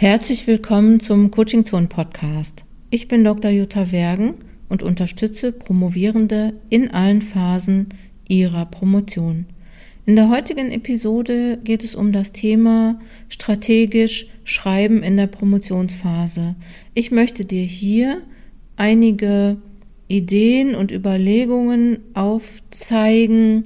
Herzlich willkommen zum Coaching Zone Podcast. Ich bin Dr. Jutta Wergen und unterstütze Promovierende in allen Phasen ihrer Promotion. In der heutigen Episode geht es um das Thema strategisch Schreiben in der Promotionsphase. Ich möchte dir hier einige Ideen und Überlegungen aufzeigen,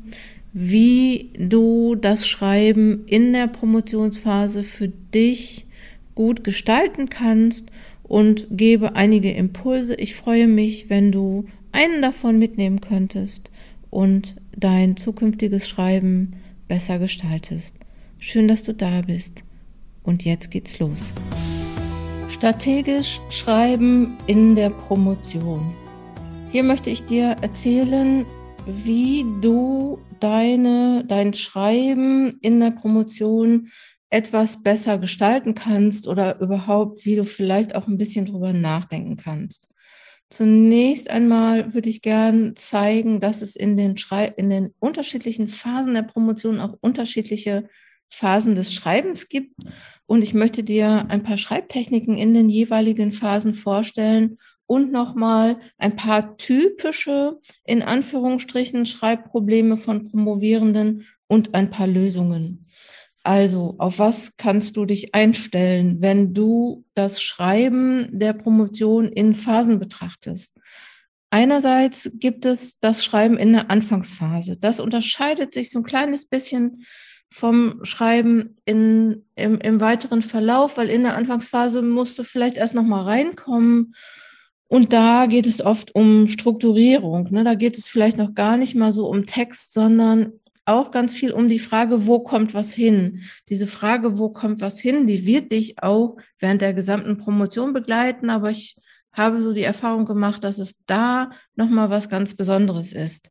wie du das Schreiben in der Promotionsphase für dich gut gestalten kannst und gebe einige Impulse. Ich freue mich, wenn du einen davon mitnehmen könntest und dein zukünftiges Schreiben besser gestaltest. Schön, dass du da bist. Und jetzt geht's los. Strategisch schreiben in der Promotion. Hier möchte ich dir erzählen, wie du deine, dein Schreiben in der Promotion etwas besser gestalten kannst oder überhaupt, wie du vielleicht auch ein bisschen drüber nachdenken kannst. Zunächst einmal würde ich gern zeigen, dass es in den, Schrei in den unterschiedlichen Phasen der Promotion auch unterschiedliche Phasen des Schreibens gibt. Und ich möchte dir ein paar Schreibtechniken in den jeweiligen Phasen vorstellen und nochmal ein paar typische, in Anführungsstrichen, Schreibprobleme von Promovierenden und ein paar Lösungen. Also, auf was kannst du dich einstellen, wenn du das Schreiben der Promotion in Phasen betrachtest? Einerseits gibt es das Schreiben in der Anfangsphase. Das unterscheidet sich so ein kleines bisschen vom Schreiben in, im, im weiteren Verlauf, weil in der Anfangsphase musst du vielleicht erst noch mal reinkommen. Und da geht es oft um Strukturierung. Ne? Da geht es vielleicht noch gar nicht mal so um Text, sondern auch ganz viel um die Frage, wo kommt was hin? Diese Frage, wo kommt was hin, die wird dich auch während der gesamten Promotion begleiten, aber ich habe so die Erfahrung gemacht, dass es da nochmal was ganz Besonderes ist.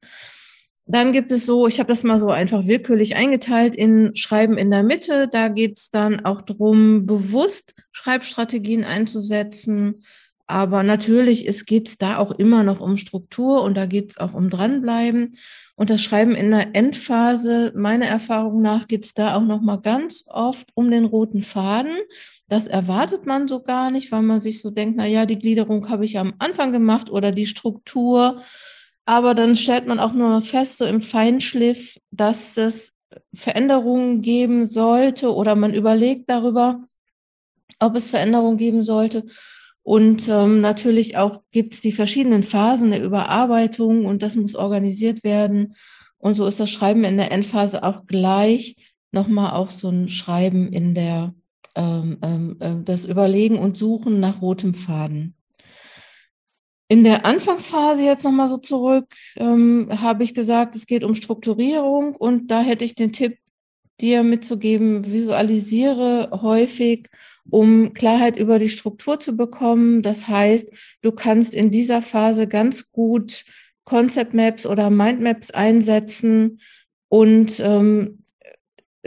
Dann gibt es so, ich habe das mal so einfach willkürlich eingeteilt in Schreiben in der Mitte. Da geht es dann auch darum, bewusst Schreibstrategien einzusetzen. Aber natürlich geht es da auch immer noch um Struktur und da geht es auch um Dranbleiben. Und das Schreiben in der Endphase, meiner Erfahrung nach, geht es da auch noch mal ganz oft um den roten Faden. Das erwartet man so gar nicht, weil man sich so denkt, na ja, die Gliederung habe ich ja am Anfang gemacht oder die Struktur. Aber dann stellt man auch nur fest, so im Feinschliff, dass es Veränderungen geben sollte oder man überlegt darüber, ob es Veränderungen geben sollte. Und ähm, natürlich auch gibt es die verschiedenen Phasen der Überarbeitung und das muss organisiert werden. Und so ist das Schreiben in der Endphase auch gleich nochmal auch so ein Schreiben in der, ähm, äh, das Überlegen und Suchen nach rotem Faden. In der Anfangsphase jetzt nochmal so zurück, ähm, habe ich gesagt, es geht um Strukturierung und da hätte ich den Tipp, dir mitzugeben, visualisiere häufig um Klarheit über die Struktur zu bekommen. Das heißt, du kannst in dieser Phase ganz gut Concept Maps oder Mind Maps einsetzen und ähm,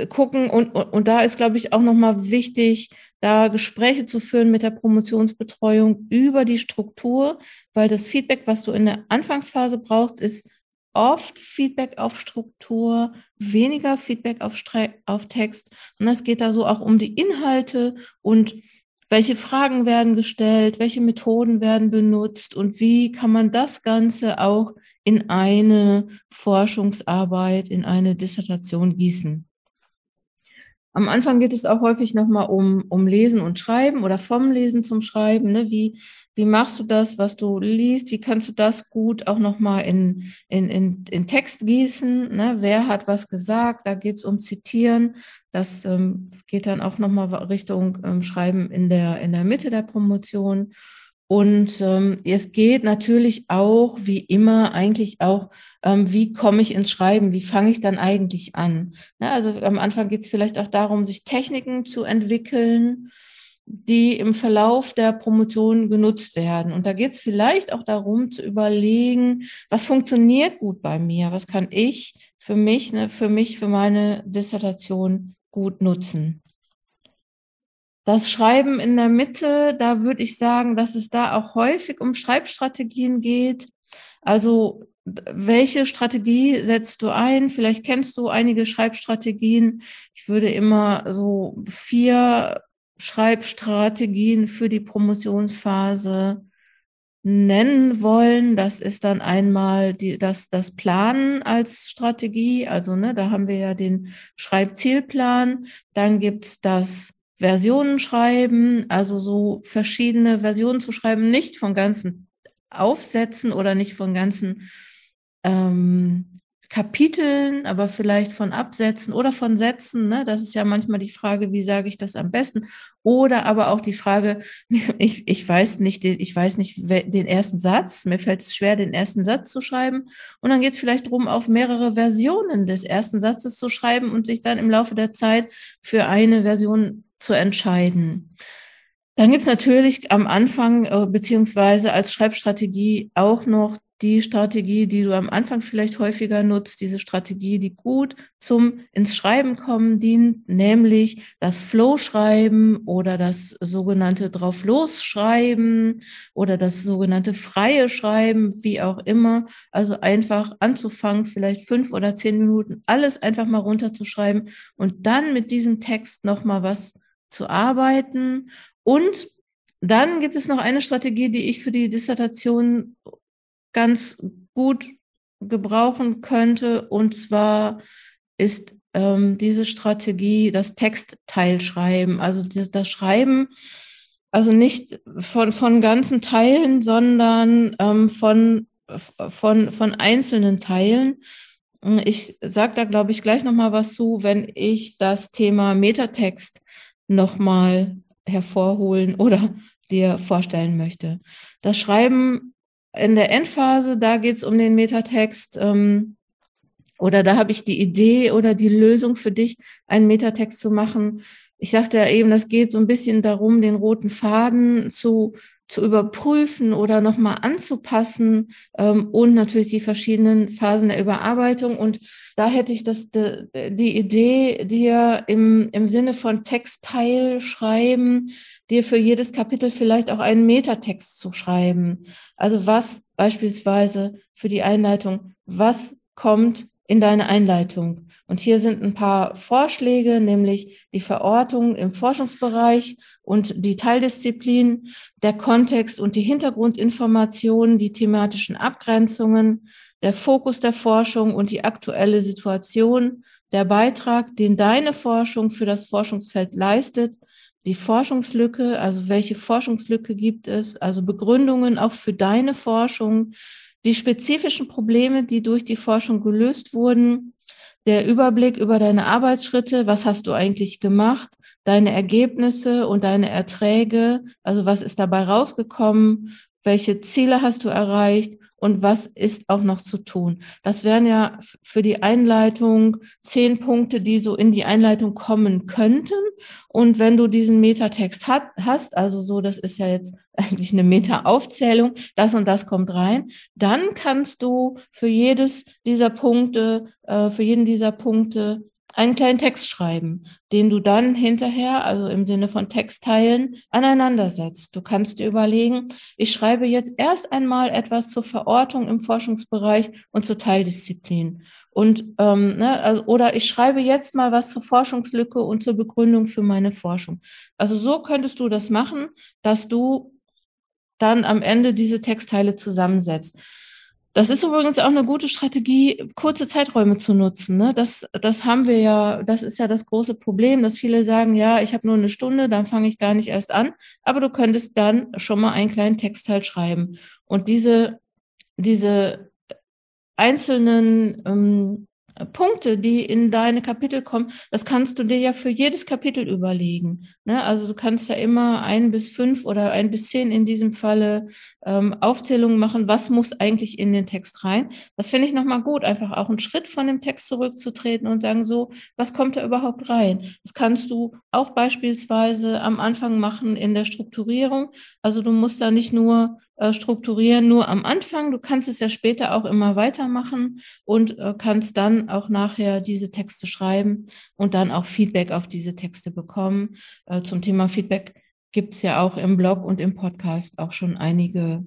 gucken. Und, und, und da ist, glaube ich, auch nochmal wichtig, da Gespräche zu führen mit der Promotionsbetreuung über die Struktur, weil das Feedback, was du in der Anfangsphase brauchst, ist oft Feedback auf Struktur, weniger Feedback auf, Stre auf Text. Und es geht da so auch um die Inhalte und welche Fragen werden gestellt, welche Methoden werden benutzt und wie kann man das Ganze auch in eine Forschungsarbeit, in eine Dissertation gießen. Am Anfang geht es auch häufig nochmal um, um Lesen und Schreiben oder vom Lesen zum Schreiben. Ne? Wie, wie machst du das, was du liest? Wie kannst du das gut auch nochmal in, in, in, in Text gießen? Ne? Wer hat was gesagt? Da geht es um Zitieren. Das ähm, geht dann auch nochmal Richtung ähm, Schreiben in der, in der Mitte der Promotion. Und ähm, es geht natürlich auch, wie immer, eigentlich auch, ähm, wie komme ich ins Schreiben, wie fange ich dann eigentlich an. Ja, also am Anfang geht es vielleicht auch darum, sich Techniken zu entwickeln, die im Verlauf der Promotion genutzt werden. Und da geht es vielleicht auch darum zu überlegen, was funktioniert gut bei mir, was kann ich für mich, ne, für mich, für meine Dissertation gut nutzen. Das Schreiben in der Mitte, da würde ich sagen, dass es da auch häufig um Schreibstrategien geht. Also welche Strategie setzt du ein? Vielleicht kennst du einige Schreibstrategien. Ich würde immer so vier Schreibstrategien für die Promotionsphase nennen wollen. Das ist dann einmal die, das, das Planen als Strategie. Also ne, da haben wir ja den Schreibzielplan. Dann gibt's das Versionen schreiben, also so verschiedene Versionen zu schreiben, nicht von ganzen Aufsätzen oder nicht von ganzen ähm, Kapiteln, aber vielleicht von Absätzen oder von Sätzen. Ne? Das ist ja manchmal die Frage, wie sage ich das am besten? Oder aber auch die Frage, ich, ich weiß nicht, ich weiß nicht den ersten Satz. Mir fällt es schwer, den ersten Satz zu schreiben. Und dann geht es vielleicht darum, auch mehrere Versionen des ersten Satzes zu schreiben und sich dann im Laufe der Zeit für eine Version zu entscheiden. Dann gibt es natürlich am Anfang äh, beziehungsweise als Schreibstrategie auch noch die Strategie, die du am Anfang vielleicht häufiger nutzt, diese Strategie, die gut zum ins Schreiben kommen dient, nämlich das Flow-Schreiben oder das sogenannte drauf losschreiben oder das sogenannte freie Schreiben, wie auch immer. Also einfach anzufangen, vielleicht fünf oder zehn Minuten alles einfach mal runterzuschreiben und dann mit diesem Text nochmal was zu arbeiten. Und dann gibt es noch eine Strategie, die ich für die Dissertation ganz gut gebrauchen könnte. Und zwar ist ähm, diese Strategie das Textteilschreiben, also das, das, Schreiben, also nicht von, von ganzen Teilen, sondern ähm, von, von, von einzelnen Teilen. Ich sage da, glaube ich, gleich nochmal was zu, wenn ich das Thema Metatext nochmal hervorholen oder dir vorstellen möchte. Das Schreiben in der Endphase, da geht es um den Metatext. Ähm, oder da habe ich die Idee oder die Lösung für dich, einen Metatext zu machen. Ich sagte ja eben, das geht so ein bisschen darum, den roten Faden zu, zu überprüfen oder nochmal anzupassen ähm, und natürlich die verschiedenen Phasen der Überarbeitung. Und da hätte ich das, de, die Idee, dir im, im Sinne von Textteil schreiben, dir für jedes Kapitel vielleicht auch einen Metatext zu schreiben. Also was beispielsweise für die Einleitung, was kommt in deine Einleitung? Und hier sind ein paar Vorschläge, nämlich die Verortung im Forschungsbereich und die Teildisziplin, der Kontext und die Hintergrundinformationen, die thematischen Abgrenzungen, der Fokus der Forschung und die aktuelle Situation, der Beitrag, den deine Forschung für das Forschungsfeld leistet die Forschungslücke, also welche Forschungslücke gibt es, also Begründungen auch für deine Forschung, die spezifischen Probleme, die durch die Forschung gelöst wurden, der Überblick über deine Arbeitsschritte, was hast du eigentlich gemacht, deine Ergebnisse und deine Erträge, also was ist dabei rausgekommen, welche Ziele hast du erreicht und was ist auch noch zu tun. Das wären ja für die Einleitung zehn Punkte, die so in die Einleitung kommen könnten. Und wenn du diesen Metatext hat, hast, also so, das ist ja jetzt eigentlich eine Meta-Aufzählung, das und das kommt rein, dann kannst du für jedes dieser Punkte, äh, für jeden dieser Punkte einen kleinen Text schreiben, den du dann hinterher, also im Sinne von Textteilen, aneinandersetzt. Du kannst dir überlegen, ich schreibe jetzt erst einmal etwas zur Verortung im Forschungsbereich und zur Teildisziplin. Und ähm, ne, also, oder ich schreibe jetzt mal was zur Forschungslücke und zur Begründung für meine Forschung. Also so könntest du das machen, dass du dann am Ende diese Textteile zusammensetzt. Das ist übrigens auch eine gute Strategie, kurze Zeiträume zu nutzen. Ne? Das, das haben wir ja, das ist ja das große Problem, dass viele sagen, ja, ich habe nur eine Stunde, dann fange ich gar nicht erst an. Aber du könntest dann schon mal einen kleinen Textteil schreiben. Und diese, diese einzelnen ähm, Punkte, die in deine Kapitel kommen, das kannst du dir ja für jedes Kapitel überlegen. Ne? Also du kannst ja immer ein bis fünf oder ein bis zehn in diesem Falle ähm, Aufzählungen machen, was muss eigentlich in den Text rein. Das finde ich nochmal gut, einfach auch einen Schritt von dem Text zurückzutreten und sagen so, was kommt da überhaupt rein? Das kannst du auch beispielsweise am Anfang machen in der Strukturierung. Also du musst da nicht nur äh, strukturieren, nur am Anfang. Du kannst es ja später auch immer weitermachen und äh, kannst dann auch nachher diese Texte schreiben und dann auch Feedback auf diese Texte bekommen. Äh, zum Thema Feedback gibt es ja auch im Blog und im Podcast auch schon einige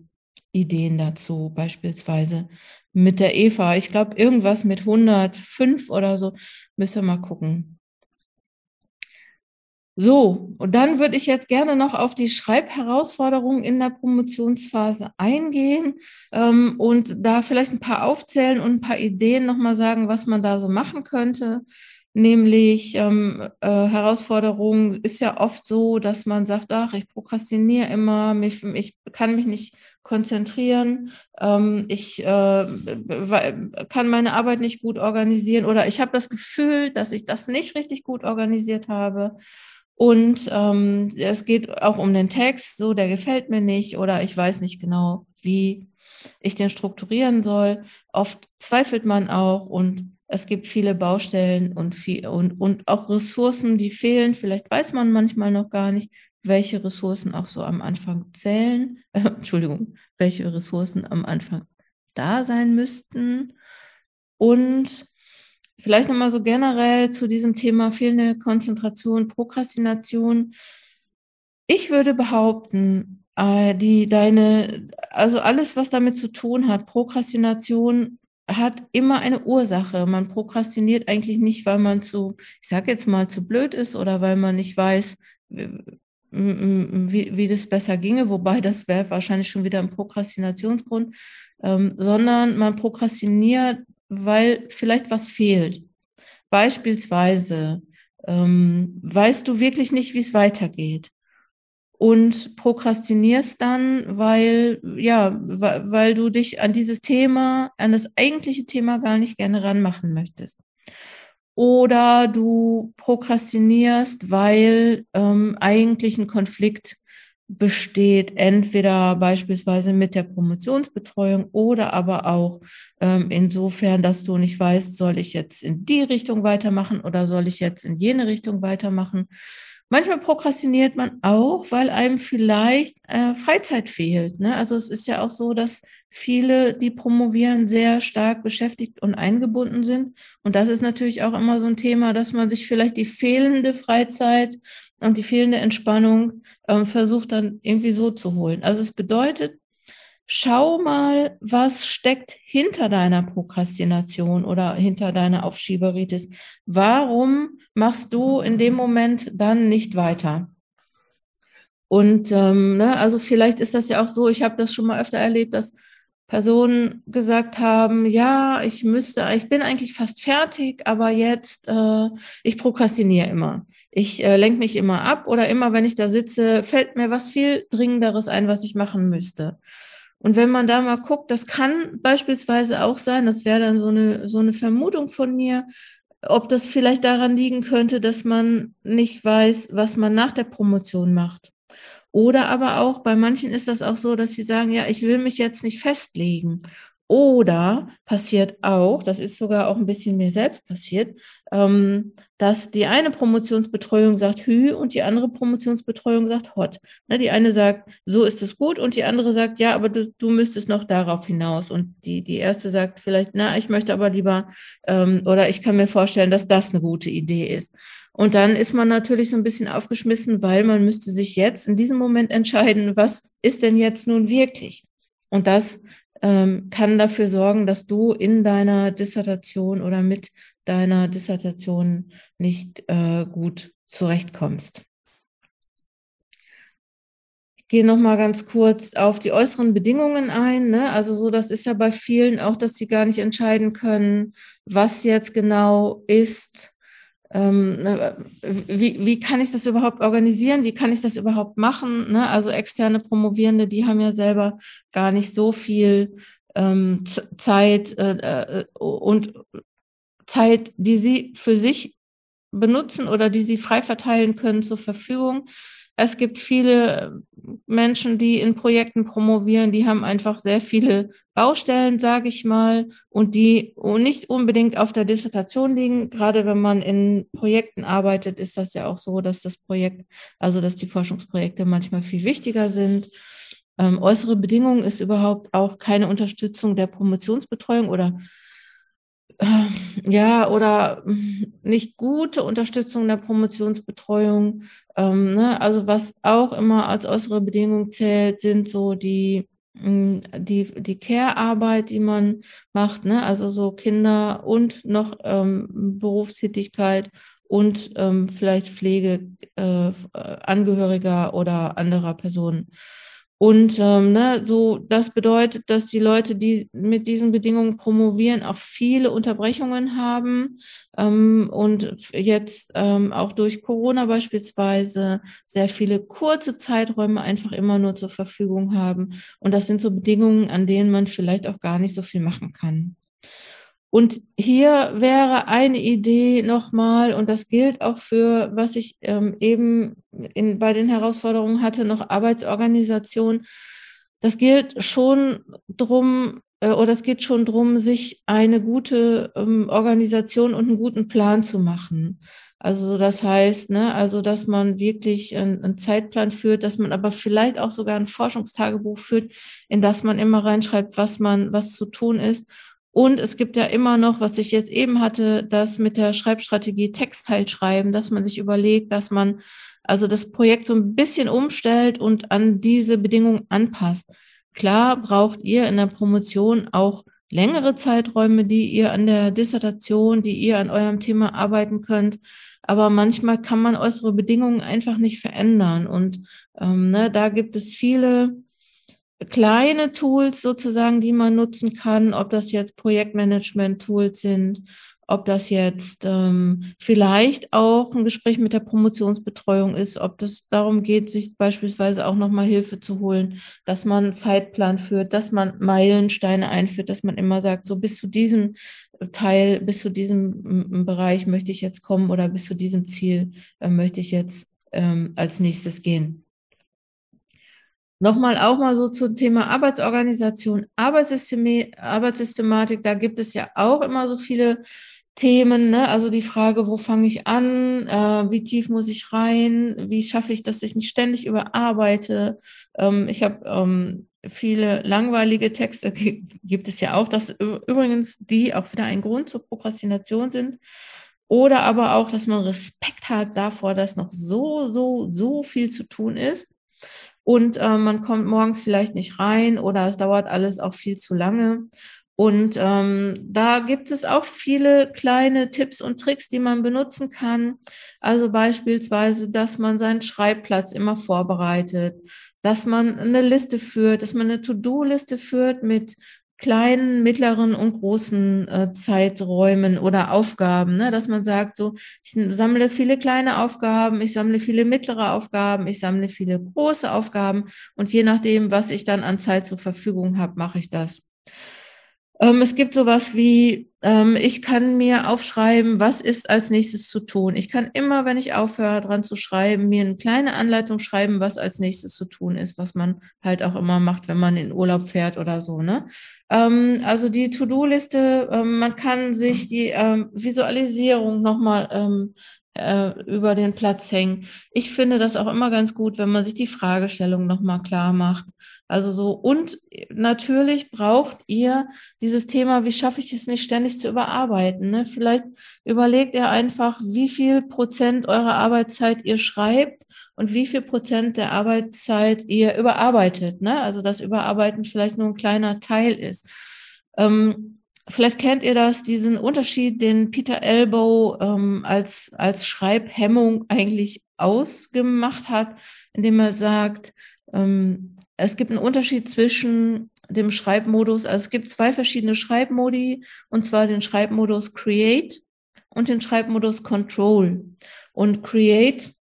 Ideen dazu, beispielsweise mit der Eva. Ich glaube, irgendwas mit 105 oder so. Müssen wir mal gucken. So, und dann würde ich jetzt gerne noch auf die Schreibherausforderungen in der Promotionsphase eingehen ähm, und da vielleicht ein paar aufzählen und ein paar Ideen nochmal sagen, was man da so machen könnte. Nämlich ähm, äh, Herausforderungen ist ja oft so, dass man sagt, ach, ich prokrastiniere immer, mich, ich kann mich nicht konzentrieren, ähm, ich äh, kann meine Arbeit nicht gut organisieren oder ich habe das Gefühl, dass ich das nicht richtig gut organisiert habe. Und ähm, es geht auch um den Text, so der gefällt mir nicht oder ich weiß nicht genau, wie ich den strukturieren soll. Oft zweifelt man auch und es gibt viele Baustellen und, viel, und, und auch Ressourcen, die fehlen. Vielleicht weiß man manchmal noch gar nicht, welche Ressourcen auch so am Anfang zählen. Äh, Entschuldigung, welche Ressourcen am Anfang da sein müssten. Und Vielleicht nochmal so generell zu diesem Thema fehlende Konzentration, Prokrastination. Ich würde behaupten, äh, die deine, also alles, was damit zu tun hat, Prokrastination hat immer eine Ursache. Man prokrastiniert eigentlich nicht, weil man zu, ich sage jetzt mal, zu blöd ist oder weil man nicht weiß, wie, wie das besser ginge, wobei das wäre wahrscheinlich schon wieder ein Prokrastinationsgrund, ähm, sondern man prokrastiniert weil vielleicht was fehlt. Beispielsweise ähm, weißt du wirklich nicht, wie es weitergeht und prokrastinierst dann, weil ja, weil du dich an dieses Thema, an das eigentliche Thema gar nicht gerne ranmachen möchtest. Oder du prokrastinierst, weil ähm, eigentlich ein Konflikt besteht, entweder beispielsweise mit der Promotionsbetreuung oder aber auch ähm, insofern, dass du nicht weißt, soll ich jetzt in die Richtung weitermachen oder soll ich jetzt in jene Richtung weitermachen. Manchmal prokrastiniert man auch, weil einem vielleicht äh, Freizeit fehlt. Ne? Also es ist ja auch so, dass viele, die promovieren, sehr stark beschäftigt und eingebunden sind. Und das ist natürlich auch immer so ein Thema, dass man sich vielleicht die fehlende Freizeit und die fehlende Entspannung ähm, versucht dann irgendwie so zu holen. Also es bedeutet, schau mal, was steckt hinter deiner Prokrastination oder hinter deiner Aufschieberitis. Warum machst du in dem Moment dann nicht weiter? Und ähm, ne, also vielleicht ist das ja auch so, ich habe das schon mal öfter erlebt, dass Personen gesagt haben, ja, ich müsste, ich bin eigentlich fast fertig, aber jetzt, äh, ich prokrastiniere immer. Ich äh, lenke mich immer ab oder immer, wenn ich da sitze, fällt mir was viel Dringenderes ein, was ich machen müsste. Und wenn man da mal guckt, das kann beispielsweise auch sein, das wäre dann so eine, so eine Vermutung von mir, ob das vielleicht daran liegen könnte, dass man nicht weiß, was man nach der Promotion macht. Oder aber auch, bei manchen ist das auch so, dass sie sagen, ja, ich will mich jetzt nicht festlegen. Oder passiert auch, das ist sogar auch ein bisschen mir selbst passiert, ähm, dass die eine Promotionsbetreuung sagt Hü und die andere Promotionsbetreuung sagt Hot. Ne, die eine sagt, so ist es gut und die andere sagt, ja, aber du, du müsstest noch darauf hinaus. Und die, die erste sagt vielleicht, na, ich möchte aber lieber, ähm, oder ich kann mir vorstellen, dass das eine gute Idee ist. Und dann ist man natürlich so ein bisschen aufgeschmissen, weil man müsste sich jetzt in diesem Moment entscheiden, was ist denn jetzt nun wirklich? Und das ähm, kann dafür sorgen, dass du in deiner Dissertation oder mit deiner Dissertation nicht äh, gut zurechtkommst. Ich gehe noch mal ganz kurz auf die äußeren Bedingungen ein. Ne? Also so, das ist ja bei vielen auch, dass sie gar nicht entscheiden können, was jetzt genau ist ähm, ne, wie, wie kann ich das überhaupt organisieren? Wie kann ich das überhaupt machen? Ne? Also externe Promovierende, die haben ja selber gar nicht so viel ähm, Zeit äh, äh, und Zeit, die sie für sich benutzen oder die sie frei verteilen können zur Verfügung. Es gibt viele Menschen, die in Projekten promovieren, die haben einfach sehr viele Baustellen, sage ich mal, und die nicht unbedingt auf der Dissertation liegen. Gerade wenn man in Projekten arbeitet, ist das ja auch so, dass das Projekt, also dass die Forschungsprojekte manchmal viel wichtiger sind. Ähm, äußere Bedingungen ist überhaupt auch keine Unterstützung der Promotionsbetreuung oder äh, ja, oder nicht gute Unterstützung der Promotionsbetreuung. Ähm, ne? Also was auch immer als äußere Bedingung zählt, sind so die mm, die, die Care-Arbeit, die man macht, ne? also so Kinder und noch ähm, Berufstätigkeit und ähm, vielleicht Pflegeangehöriger äh, oder anderer Personen. Und ähm, ne, so, das bedeutet, dass die Leute, die mit diesen Bedingungen promovieren, auch viele Unterbrechungen haben ähm, und jetzt ähm, auch durch Corona beispielsweise sehr viele kurze Zeiträume einfach immer nur zur Verfügung haben. Und das sind so Bedingungen, an denen man vielleicht auch gar nicht so viel machen kann. Und hier wäre eine Idee nochmal, und das gilt auch für, was ich ähm, eben in, bei den Herausforderungen hatte, noch Arbeitsorganisation. Das gilt schon drum, äh, oder es geht schon drum, sich eine gute ähm, Organisation und einen guten Plan zu machen. Also das heißt, ne, also dass man wirklich einen, einen, Zeitplan führt, dass man aber vielleicht auch sogar ein Forschungstagebuch führt, in das man immer reinschreibt, was man, was zu tun ist und es gibt ja immer noch, was ich jetzt eben hatte, das mit der Schreibstrategie Textteil schreiben, dass man sich überlegt, dass man also das Projekt so ein bisschen umstellt und an diese Bedingungen anpasst. Klar braucht ihr in der Promotion auch längere Zeiträume, die ihr an der Dissertation, die ihr an eurem Thema arbeiten könnt. Aber manchmal kann man äußere Bedingungen einfach nicht verändern. Und ähm, ne, da gibt es viele kleine Tools sozusagen, die man nutzen kann, ob das jetzt Projektmanagement-Tools sind, ob das jetzt ähm, vielleicht auch ein Gespräch mit der Promotionsbetreuung ist, ob das darum geht, sich beispielsweise auch nochmal Hilfe zu holen, dass man einen Zeitplan führt, dass man Meilensteine einführt, dass man immer sagt, so bis zu diesem Teil, bis zu diesem Bereich möchte ich jetzt kommen oder bis zu diesem Ziel äh, möchte ich jetzt ähm, als nächstes gehen. Nochmal auch mal so zum Thema Arbeitsorganisation, Arbeitssystematik, da gibt es ja auch immer so viele Themen, ne? also die Frage, wo fange ich an, äh, wie tief muss ich rein, wie schaffe ich, dass ich nicht ständig überarbeite. Ähm, ich habe ähm, viele langweilige Texte, gibt es ja auch, dass übrigens die auch wieder ein Grund zur Prokrastination sind. Oder aber auch, dass man Respekt hat davor, dass noch so, so, so viel zu tun ist und äh, man kommt morgens vielleicht nicht rein oder es dauert alles auch viel zu lange. Und ähm, da gibt es auch viele kleine Tipps und Tricks, die man benutzen kann. Also beispielsweise, dass man seinen Schreibplatz immer vorbereitet, dass man eine Liste führt, dass man eine To-Do-Liste führt mit kleinen, mittleren und großen äh, Zeiträumen oder Aufgaben, ne? dass man sagt, so, ich sammle viele kleine Aufgaben, ich sammle viele mittlere Aufgaben, ich sammle viele große Aufgaben und je nachdem, was ich dann an Zeit zur Verfügung habe, mache ich das. Ähm, es gibt sowas wie, ähm, ich kann mir aufschreiben, was ist als nächstes zu tun. Ich kann immer, wenn ich aufhöre, dran zu schreiben, mir eine kleine Anleitung schreiben, was als nächstes zu tun ist, was man halt auch immer macht, wenn man in Urlaub fährt oder so. Ne? Ähm, also die To-Do-Liste, man kann sich die Visualisierung nochmal ähm, äh, über den Platz hängen. Ich finde das auch immer ganz gut, wenn man sich die Fragestellung nochmal klar macht. Also so, und natürlich braucht ihr dieses Thema, wie schaffe ich es nicht ständig zu überarbeiten. Ne? Vielleicht überlegt ihr einfach, wie viel Prozent eurer Arbeitszeit ihr schreibt und wie viel Prozent der Arbeitszeit ihr überarbeitet. Ne? Also dass Überarbeiten vielleicht nur ein kleiner Teil ist. Ähm, vielleicht kennt ihr das, diesen Unterschied, den Peter Elbow ähm, als, als Schreibhemmung eigentlich ausgemacht hat, indem er sagt, ähm, es gibt einen Unterschied zwischen dem Schreibmodus, also es gibt zwei verschiedene Schreibmodi, und zwar den Schreibmodus Create und den Schreibmodus Control. Und Create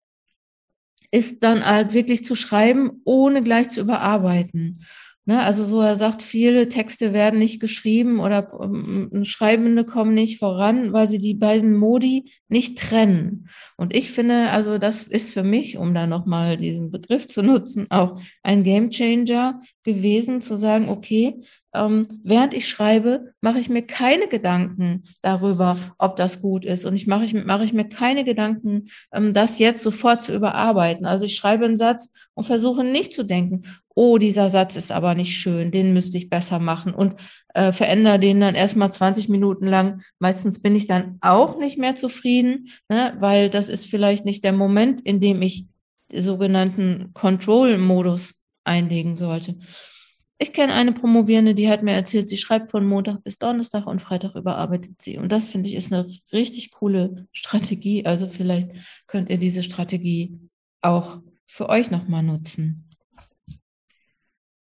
ist dann halt wirklich zu schreiben, ohne gleich zu überarbeiten. Ne, also so, er sagt, viele Texte werden nicht geschrieben oder ähm, Schreibende kommen nicht voran, weil sie die beiden Modi nicht trennen. Und ich finde, also das ist für mich, um da nochmal diesen Begriff zu nutzen, auch ein Gamechanger gewesen, zu sagen, okay, ähm, während ich schreibe, mache ich mir keine Gedanken darüber, ob das gut ist. Und ich mache ich, mache ich mir keine Gedanken, ähm, das jetzt sofort zu überarbeiten. Also ich schreibe einen Satz und versuche nicht zu denken, oh, dieser Satz ist aber nicht schön, den müsste ich besser machen und äh, verändere den dann erstmal 20 Minuten lang. Meistens bin ich dann auch nicht mehr zufrieden, ne, weil das ist vielleicht nicht der Moment, in dem ich sogenannten Control-Modus einlegen sollte. Ich kenne eine Promovierende, die hat mir erzählt, sie schreibt von Montag bis Donnerstag und Freitag überarbeitet sie. Und das finde ich ist eine richtig coole Strategie. Also vielleicht könnt ihr diese Strategie auch für euch nochmal nutzen.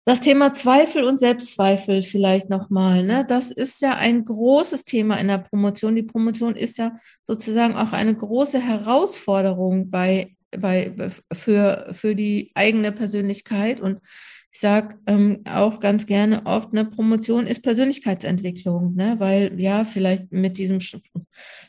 Das Thema Zweifel und Selbstzweifel vielleicht nochmal. Ne? Das ist ja ein großes Thema in der Promotion. Die Promotion ist ja sozusagen auch eine große Herausforderung bei, bei, für, für die eigene Persönlichkeit. Und ich sage ähm, auch ganz gerne oft, eine Promotion ist Persönlichkeitsentwicklung, ne? weil ja, vielleicht mit diesem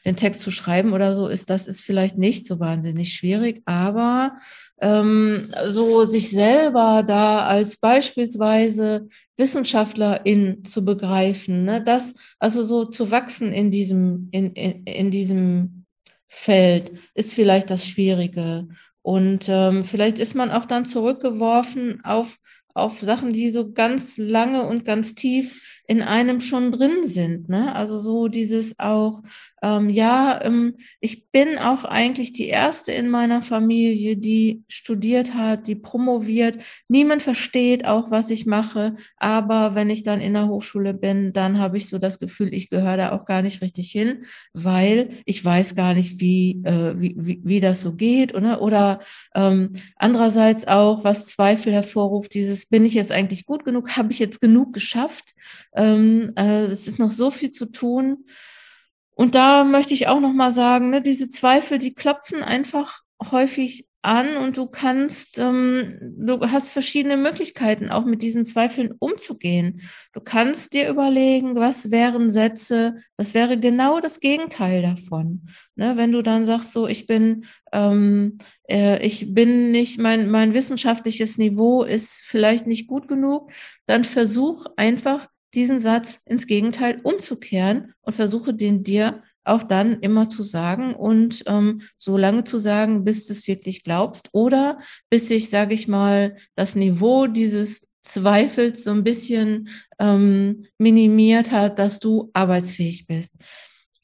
den Text zu schreiben oder so ist, das ist vielleicht nicht so wahnsinnig schwierig, aber ähm, so sich selber da als beispielsweise Wissenschaftlerin zu begreifen, ne? das also so zu wachsen in diesem, in, in, in diesem Feld ist vielleicht das Schwierige. Und ähm, vielleicht ist man auch dann zurückgeworfen auf auf Sachen, die so ganz lange und ganz tief in einem schon drin sind. Ne? Also so dieses auch, ähm, ja, ähm, ich bin auch eigentlich die erste in meiner Familie, die studiert hat, die promoviert. Niemand versteht auch, was ich mache, aber wenn ich dann in der Hochschule bin, dann habe ich so das Gefühl, ich gehöre da auch gar nicht richtig hin, weil ich weiß gar nicht, wie, äh, wie, wie, wie das so geht. Oder, oder ähm, andererseits auch, was Zweifel hervorruft, dieses, bin ich jetzt eigentlich gut genug? Habe ich jetzt genug geschafft? Ähm, äh, es ist noch so viel zu tun. Und da möchte ich auch noch mal sagen, ne, diese Zweifel, die klopfen einfach häufig an und du kannst, ähm, du hast verschiedene Möglichkeiten, auch mit diesen Zweifeln umzugehen. Du kannst dir überlegen, was wären Sätze, was wäre genau das Gegenteil davon. Ne, wenn du dann sagst, so, ich bin, ähm, äh, ich bin nicht, mein, mein wissenschaftliches Niveau ist vielleicht nicht gut genug, dann versuch einfach diesen Satz ins Gegenteil umzukehren und versuche den dir auch dann immer zu sagen und ähm, so lange zu sagen, bis du es wirklich glaubst oder bis sich, sage ich mal, das Niveau dieses Zweifels so ein bisschen ähm, minimiert hat, dass du arbeitsfähig bist.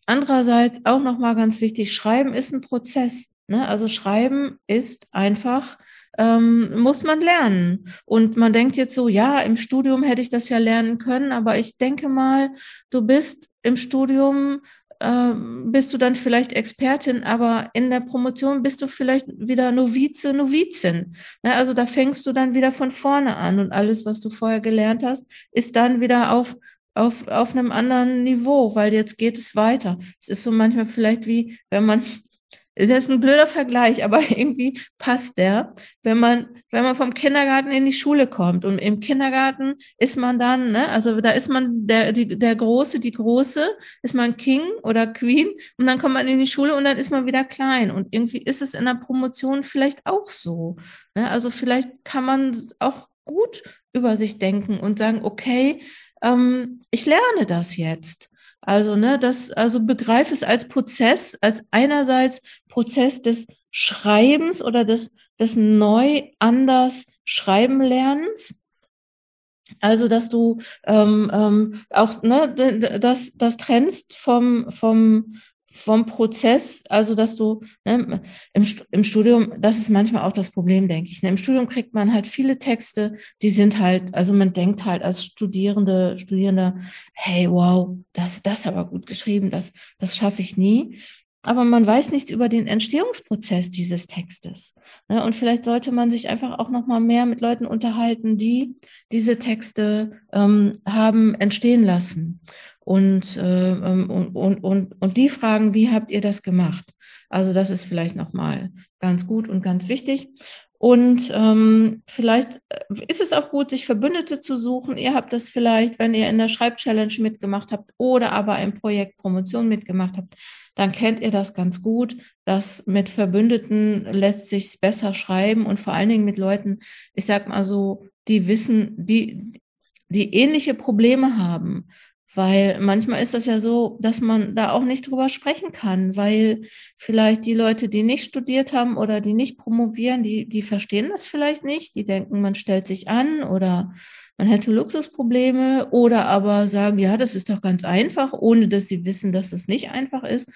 Andererseits auch nochmal ganz wichtig, Schreiben ist ein Prozess. Ne? Also Schreiben ist einfach ähm, muss man lernen. Und man denkt jetzt so, ja, im Studium hätte ich das ja lernen können, aber ich denke mal, du bist im Studium ähm, bist du dann vielleicht Expertin, aber in der Promotion bist du vielleicht wieder Novize, Novizin. Ne, also da fängst du dann wieder von vorne an und alles, was du vorher gelernt hast, ist dann wieder auf, auf, auf einem anderen Niveau, weil jetzt geht es weiter. Es ist so manchmal vielleicht wie, wenn man das ist ein blöder Vergleich, aber irgendwie passt der. Wenn man, wenn man vom Kindergarten in die Schule kommt und im Kindergarten ist man dann, ne, also da ist man der, die, der Große, die Große, ist man King oder Queen und dann kommt man in die Schule und dann ist man wieder klein. Und irgendwie ist es in der Promotion vielleicht auch so. Ne? Also vielleicht kann man auch gut über sich denken und sagen, okay, ähm, ich lerne das jetzt. Also, ne, das, also begreife es als Prozess, als einerseits Prozess des Schreibens oder des, des neu anders Schreiben lernens. Also, dass du ähm, ähm, auch ne, das, das trennst vom, vom, vom Prozess, also dass du ne, im, im Studium, das ist manchmal auch das Problem, denke ich. Ne, Im Studium kriegt man halt viele Texte, die sind halt, also man denkt halt als Studierende, Studierender, hey, wow, das, das aber gut geschrieben, das, das schaffe ich nie. Aber man weiß nichts über den Entstehungsprozess dieses Textes. Ne? Und vielleicht sollte man sich einfach auch noch mal mehr mit Leuten unterhalten, die diese Texte ähm, haben entstehen lassen und, äh, ähm, und, und, und, und die fragen, wie habt ihr das gemacht? Also das ist vielleicht nochmal ganz gut und ganz wichtig. Und ähm, vielleicht äh, ist es auch gut, sich Verbündete zu suchen. Ihr habt das vielleicht, wenn ihr in der Schreibchallenge mitgemacht habt oder aber im Projekt Promotion mitgemacht habt, dann kennt ihr das ganz gut, dass mit Verbündeten lässt sich besser schreiben und vor allen Dingen mit Leuten, ich sag mal so, die wissen, die, die ähnliche Probleme haben. Weil manchmal ist das ja so, dass man da auch nicht drüber sprechen kann, weil vielleicht die Leute, die nicht studiert haben oder die nicht promovieren, die, die verstehen das vielleicht nicht. Die denken, man stellt sich an oder man hätte Luxusprobleme oder aber sagen, ja, das ist doch ganz einfach, ohne dass sie wissen, dass es nicht einfach ist.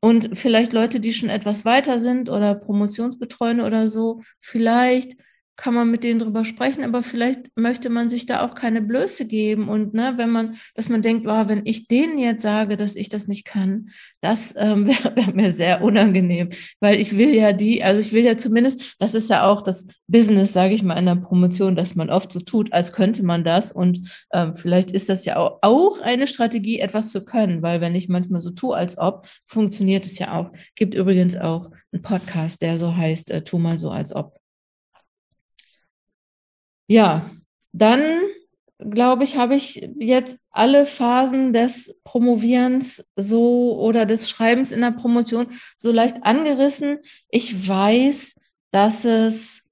Und vielleicht Leute, die schon etwas weiter sind oder Promotionsbetreuende oder so, vielleicht kann man mit denen drüber sprechen, aber vielleicht möchte man sich da auch keine Blöße geben und ne, wenn man, dass man denkt, wow, wenn ich denen jetzt sage, dass ich das nicht kann, das ähm, wäre wär mir sehr unangenehm, weil ich will ja die, also ich will ja zumindest, das ist ja auch das Business, sage ich mal, in der Promotion, dass man oft so tut, als könnte man das und ähm, vielleicht ist das ja auch, auch eine Strategie, etwas zu können, weil wenn ich manchmal so tue, als ob, funktioniert es ja auch. Gibt übrigens auch einen Podcast, der so heißt, äh, tu mal so, als ob. Ja, dann glaube ich, habe ich jetzt alle Phasen des Promovierens so oder des Schreibens in der Promotion so leicht angerissen. Ich weiß, dass es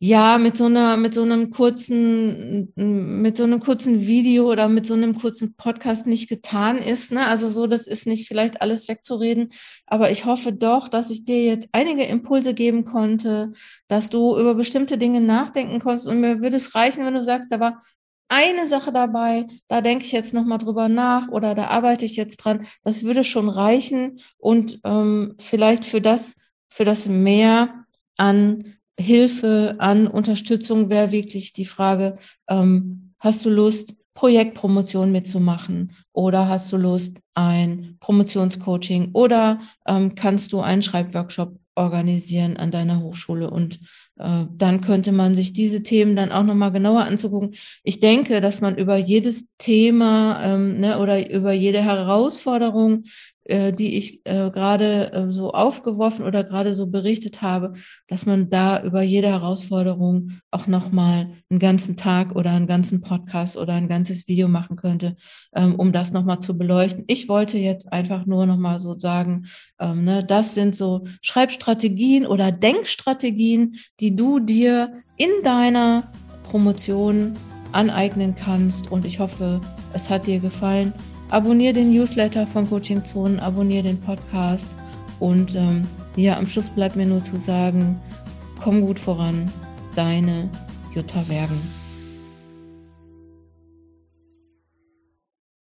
ja mit so einer mit so einem kurzen mit so einem kurzen Video oder mit so einem kurzen Podcast nicht getan ist ne? Also so das ist nicht vielleicht alles wegzureden. Aber ich hoffe doch dass ich dir jetzt einige Impulse geben konnte dass du über bestimmte Dinge nachdenken konntest. Und mir würde es reichen wenn du sagst da war eine Sache dabei da denke ich jetzt noch mal drüber nach oder da arbeite ich jetzt dran. Das würde schon reichen. Und ähm, vielleicht für das für das mehr an Hilfe an Unterstützung wäre wirklich die Frage, ähm, hast du Lust, Projektpromotion mitzumachen? Oder hast du Lust, ein Promotionscoaching? Oder ähm, kannst du einen Schreibworkshop organisieren an deiner Hochschule? Und äh, dann könnte man sich diese Themen dann auch nochmal genauer anzugucken. Ich denke, dass man über jedes Thema ähm, ne, oder über jede Herausforderung äh, die ich äh, gerade äh, so aufgeworfen oder gerade so berichtet habe, dass man da über jede Herausforderung auch nochmal einen ganzen Tag oder einen ganzen Podcast oder ein ganzes Video machen könnte, ähm, um das nochmal zu beleuchten. Ich wollte jetzt einfach nur nochmal so sagen, ähm, ne, das sind so Schreibstrategien oder Denkstrategien, die du dir in deiner Promotion aneignen kannst. Und ich hoffe, es hat dir gefallen. Abonnier den Newsletter von Coaching Zonen, abonnier den Podcast und ähm, ja, am Schluss bleibt mir nur zu sagen, komm gut voran, deine Jutta Wergen.